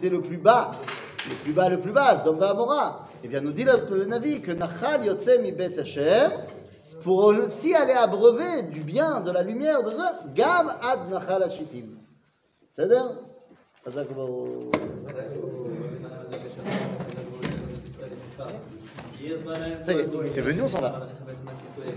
c'était le plus bas, le plus bas, le plus bas, donc va Eh bien, nous dit le, le Navi que Nachal Yotze mi Bet Hashem, pour aussi aller abreuver du bien, de la lumière, de Gam ad Nachal Hashitim. C'est-à-dire t'es venu, on s'en va.